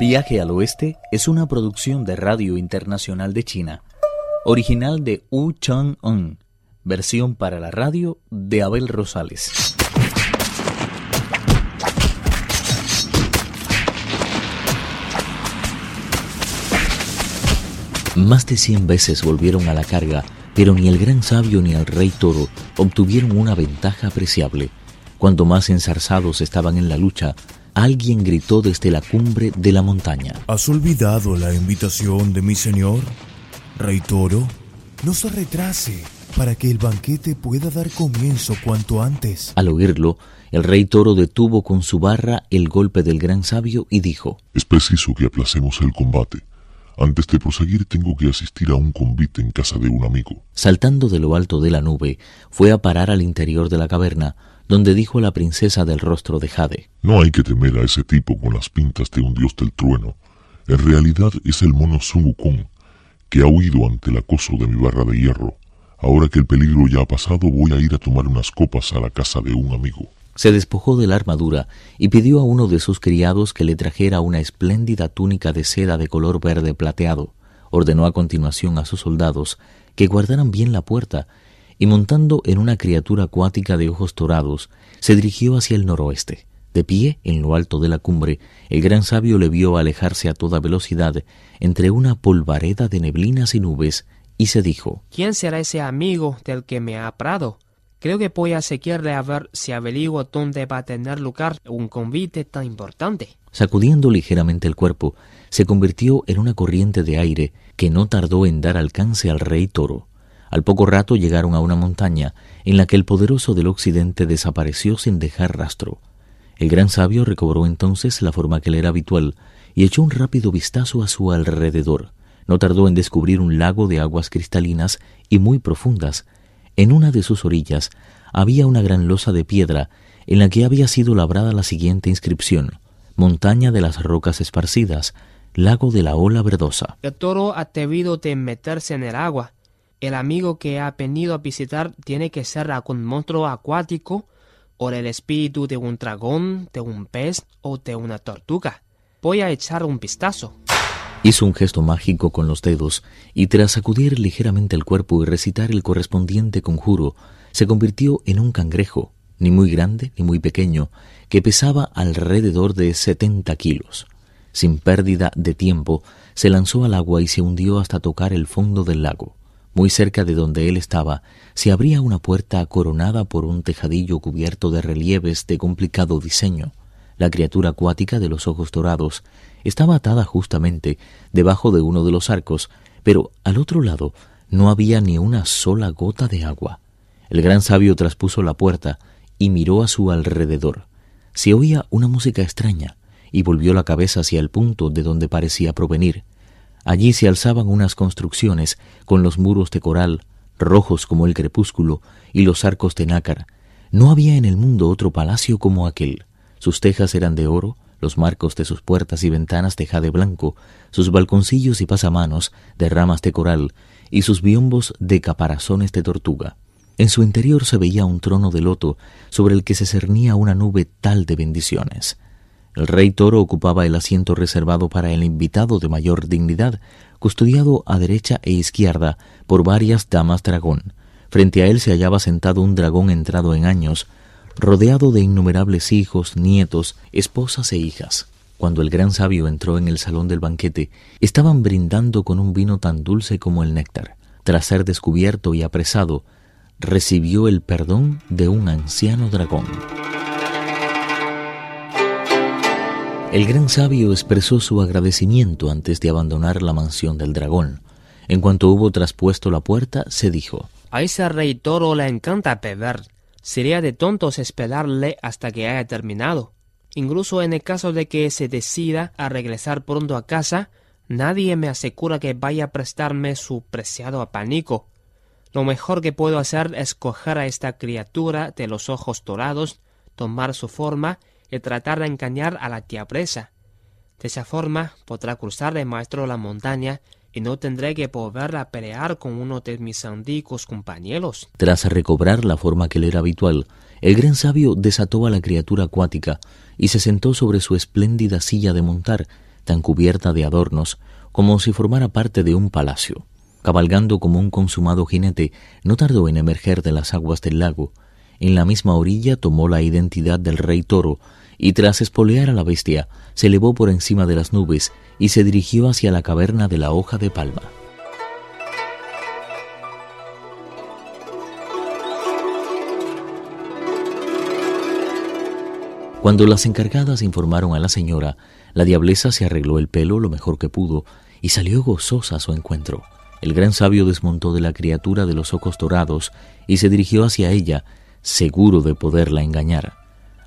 Viaje al Oeste es una producción de Radio Internacional de China, original de Wu Chang-un, versión para la radio de Abel Rosales. Más de cien veces volvieron a la carga, pero ni el gran sabio ni el rey toro obtuvieron una ventaja apreciable. Cuando más enzarzados estaban en la lucha, alguien gritó desde la cumbre de la montaña. ¿Has olvidado la invitación de mi señor? Rey Toro, no se retrase para que el banquete pueda dar comienzo cuanto antes. Al oírlo, el rey toro detuvo con su barra el golpe del gran sabio y dijo, Es preciso que aplacemos el combate. Antes de proseguir tengo que asistir a un convite en casa de un amigo. Saltando de lo alto de la nube, fue a parar al interior de la caverna, donde dijo la princesa del rostro de Jade. No hay que temer a ese tipo con las pintas de un dios del trueno. En realidad es el mono Sun Wukong, que ha huido ante el acoso de mi barra de hierro. Ahora que el peligro ya ha pasado, voy a ir a tomar unas copas a la casa de un amigo. Se despojó de la armadura y pidió a uno de sus criados que le trajera una espléndida túnica de seda de color verde plateado. Ordenó a continuación a sus soldados que guardaran bien la puerta y montando en una criatura acuática de ojos dorados, se dirigió hacia el noroeste. De pie, en lo alto de la cumbre, el gran sabio le vio alejarse a toda velocidad entre una polvareda de neblinas y nubes, y se dijo ¿Quién será ese amigo del que me ha hablado? Creo que voy a seguirle a ver si averiguo dónde va a tener lugar un convite tan importante. Sacudiendo ligeramente el cuerpo, se convirtió en una corriente de aire que no tardó en dar alcance al rey toro. Al poco rato llegaron a una montaña en la que el poderoso del occidente desapareció sin dejar rastro. El gran sabio recobró entonces la forma que le era habitual y echó un rápido vistazo a su alrededor. No tardó en descubrir un lago de aguas cristalinas y muy profundas, en una de sus orillas había una gran losa de piedra en la que había sido labrada la siguiente inscripción Montaña de las rocas esparcidas, lago de la ola verdosa. El toro ha debido de meterse en el agua. El amigo que ha venido a visitar tiene que ser algún monstruo acuático o el espíritu de un dragón, de un pez o de una tortuga. Voy a echar un vistazo. Hizo un gesto mágico con los dedos y tras sacudir ligeramente el cuerpo y recitar el correspondiente conjuro, se convirtió en un cangrejo, ni muy grande ni muy pequeño, que pesaba alrededor de setenta kilos. Sin pérdida de tiempo, se lanzó al agua y se hundió hasta tocar el fondo del lago. Muy cerca de donde él estaba, se abría una puerta coronada por un tejadillo cubierto de relieves de complicado diseño. La criatura acuática de los ojos dorados estaba atada justamente debajo de uno de los arcos, pero al otro lado no había ni una sola gota de agua. El gran sabio traspuso la puerta y miró a su alrededor. Se oía una música extraña y volvió la cabeza hacia el punto de donde parecía provenir. Allí se alzaban unas construcciones con los muros de coral, rojos como el crepúsculo, y los arcos de nácar. No había en el mundo otro palacio como aquel. Sus tejas eran de oro, los marcos de sus puertas y ventanas de jade blanco, sus balconcillos y pasamanos de ramas de coral, y sus biombos de caparazones de tortuga. En su interior se veía un trono de loto sobre el que se cernía una nube tal de bendiciones. El rey toro ocupaba el asiento reservado para el invitado de mayor dignidad, custodiado a derecha e izquierda por varias damas dragón. Frente a él se hallaba sentado un dragón entrado en años, rodeado de innumerables hijos, nietos, esposas e hijas. Cuando el gran sabio entró en el salón del banquete, estaban brindando con un vino tan dulce como el néctar. Tras ser descubierto y apresado, recibió el perdón de un anciano dragón. El gran sabio expresó su agradecimiento antes de abandonar la mansión del dragón. En cuanto hubo traspuesto la puerta, se dijo A ese rey toro le encanta beber. Sería de tontos esperarle hasta que haya terminado. Incluso en el caso de que se decida a regresar pronto a casa, nadie me asegura que vaya a prestarme su preciado apanico. Lo mejor que puedo hacer es coger a esta criatura de los ojos dorados, tomar su forma y tratar de engañar a la tía presa. De esa forma podrá cruzar de maestro la montaña y no tendré que volver a pelear con uno de mis antiguos compañeros. Tras recobrar la forma que le era habitual, el gran sabio desató a la criatura acuática y se sentó sobre su espléndida silla de montar, tan cubierta de adornos como si formara parte de un palacio. Cabalgando como un consumado jinete, no tardó en emerger de las aguas del lago. En la misma orilla tomó la identidad del rey toro y tras espolear a la bestia, se elevó por encima de las nubes y se dirigió hacia la caverna de la hoja de palma. Cuando las encargadas informaron a la señora, la diableza se arregló el pelo lo mejor que pudo y salió gozosa a su encuentro. El gran sabio desmontó de la criatura de los ojos dorados y se dirigió hacia ella, seguro de poderla engañar.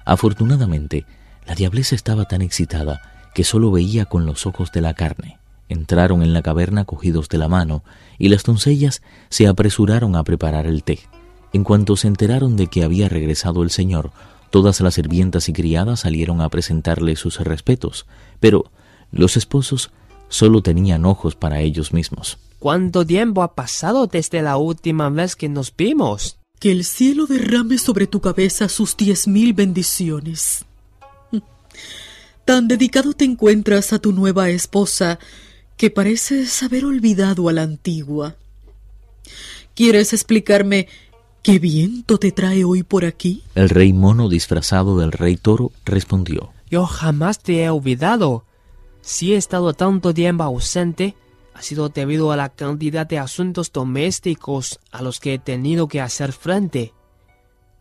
Afortunadamente, la diableza estaba tan excitada que sólo veía con los ojos de la carne. Entraron en la caverna cogidos de la mano y las doncellas se apresuraron a preparar el té. En cuanto se enteraron de que había regresado el señor, todas las sirvientas y criadas salieron a presentarle sus respetos, pero los esposos solo tenían ojos para ellos mismos. ¿Cuánto tiempo ha pasado desde la última vez que nos vimos? Que el cielo derrame sobre tu cabeza sus diez mil bendiciones. Tan dedicado te encuentras a tu nueva esposa que pareces haber olvidado a la antigua. ¿Quieres explicarme qué viento te trae hoy por aquí? El rey mono disfrazado del rey toro respondió. Yo jamás te he olvidado. Si he estado tanto tiempo ausente, ha sido debido a la cantidad de asuntos domésticos a los que he tenido que hacer frente.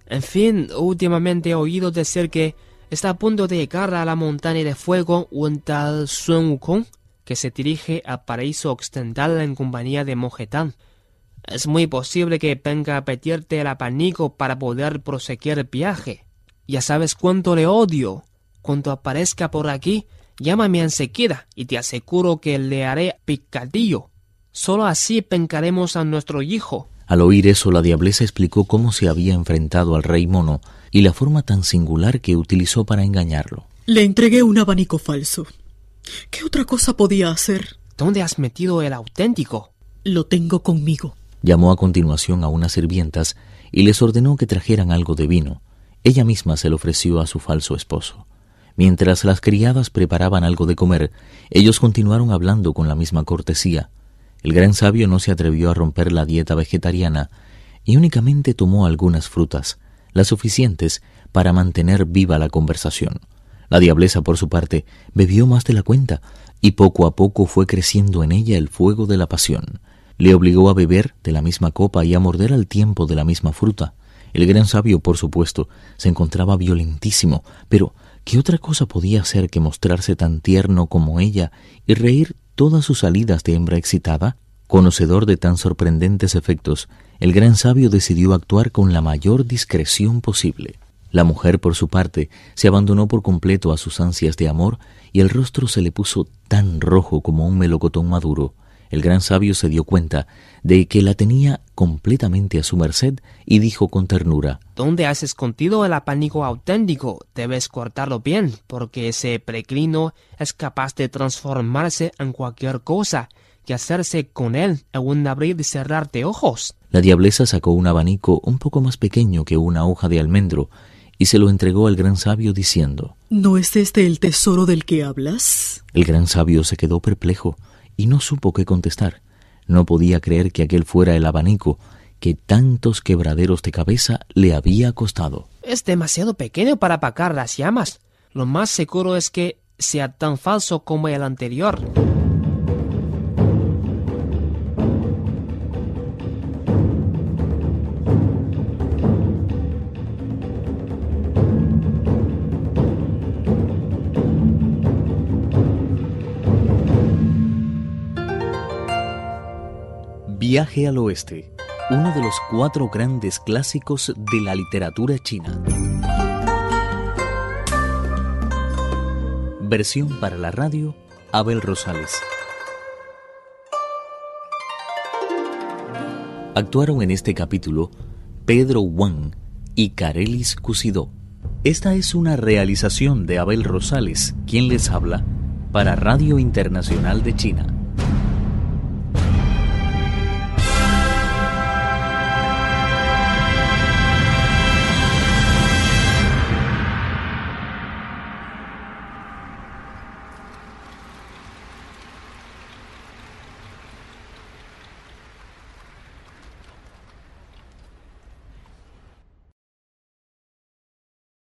En fin, últimamente he oído decir que está a punto de llegar a la montaña de fuego un tal Sun Wukong que se dirige a paraíso occidental en compañía de Mojetán. Es muy posible que venga a pedirte el abanico para poder proseguir el viaje. Ya sabes cuánto le odio. Cuando aparezca por aquí, Llámame enseguida y te aseguro que le haré picadillo. Solo así pencaremos a nuestro hijo. Al oír eso, la diableza explicó cómo se había enfrentado al rey mono y la forma tan singular que utilizó para engañarlo. Le entregué un abanico falso. ¿Qué otra cosa podía hacer? ¿Dónde has metido el auténtico? Lo tengo conmigo. Llamó a continuación a unas sirvientas y les ordenó que trajeran algo de vino. Ella misma se lo ofreció a su falso esposo. Mientras las criadas preparaban algo de comer, ellos continuaron hablando con la misma cortesía. El gran sabio no se atrevió a romper la dieta vegetariana y únicamente tomó algunas frutas, las suficientes para mantener viva la conversación. La diableza, por su parte, bebió más de la cuenta, y poco a poco fue creciendo en ella el fuego de la pasión. Le obligó a beber de la misma copa y a morder al tiempo de la misma fruta. El gran sabio, por supuesto, se encontraba violentísimo, pero ¿Qué otra cosa podía hacer que mostrarse tan tierno como ella y reír todas sus salidas de hembra excitada? Conocedor de tan sorprendentes efectos, el gran sabio decidió actuar con la mayor discreción posible. La mujer, por su parte, se abandonó por completo a sus ansias de amor y el rostro se le puso tan rojo como un melocotón maduro el gran sabio se dio cuenta de que la tenía completamente a su merced y dijo con ternura ¿Dónde has escondido el apánico auténtico? Debes cortarlo bien, porque ese peregrino es capaz de transformarse en cualquier cosa y hacerse con él en un abrir y cerrar de ojos. La diableza sacó un abanico un poco más pequeño que una hoja de almendro y se lo entregó al gran sabio diciendo ¿No es este el tesoro del que hablas? El gran sabio se quedó perplejo y no supo qué contestar. No podía creer que aquel fuera el abanico que tantos quebraderos de cabeza le había costado. Es demasiado pequeño para apagar las llamas. Lo más seguro es que sea tan falso como el anterior. Viaje al Oeste, uno de los cuatro grandes clásicos de la literatura china. Versión para la radio, Abel Rosales. Actuaron en este capítulo Pedro Wang y Carelis Cusidó. Esta es una realización de Abel Rosales, quien les habla, para Radio Internacional de China.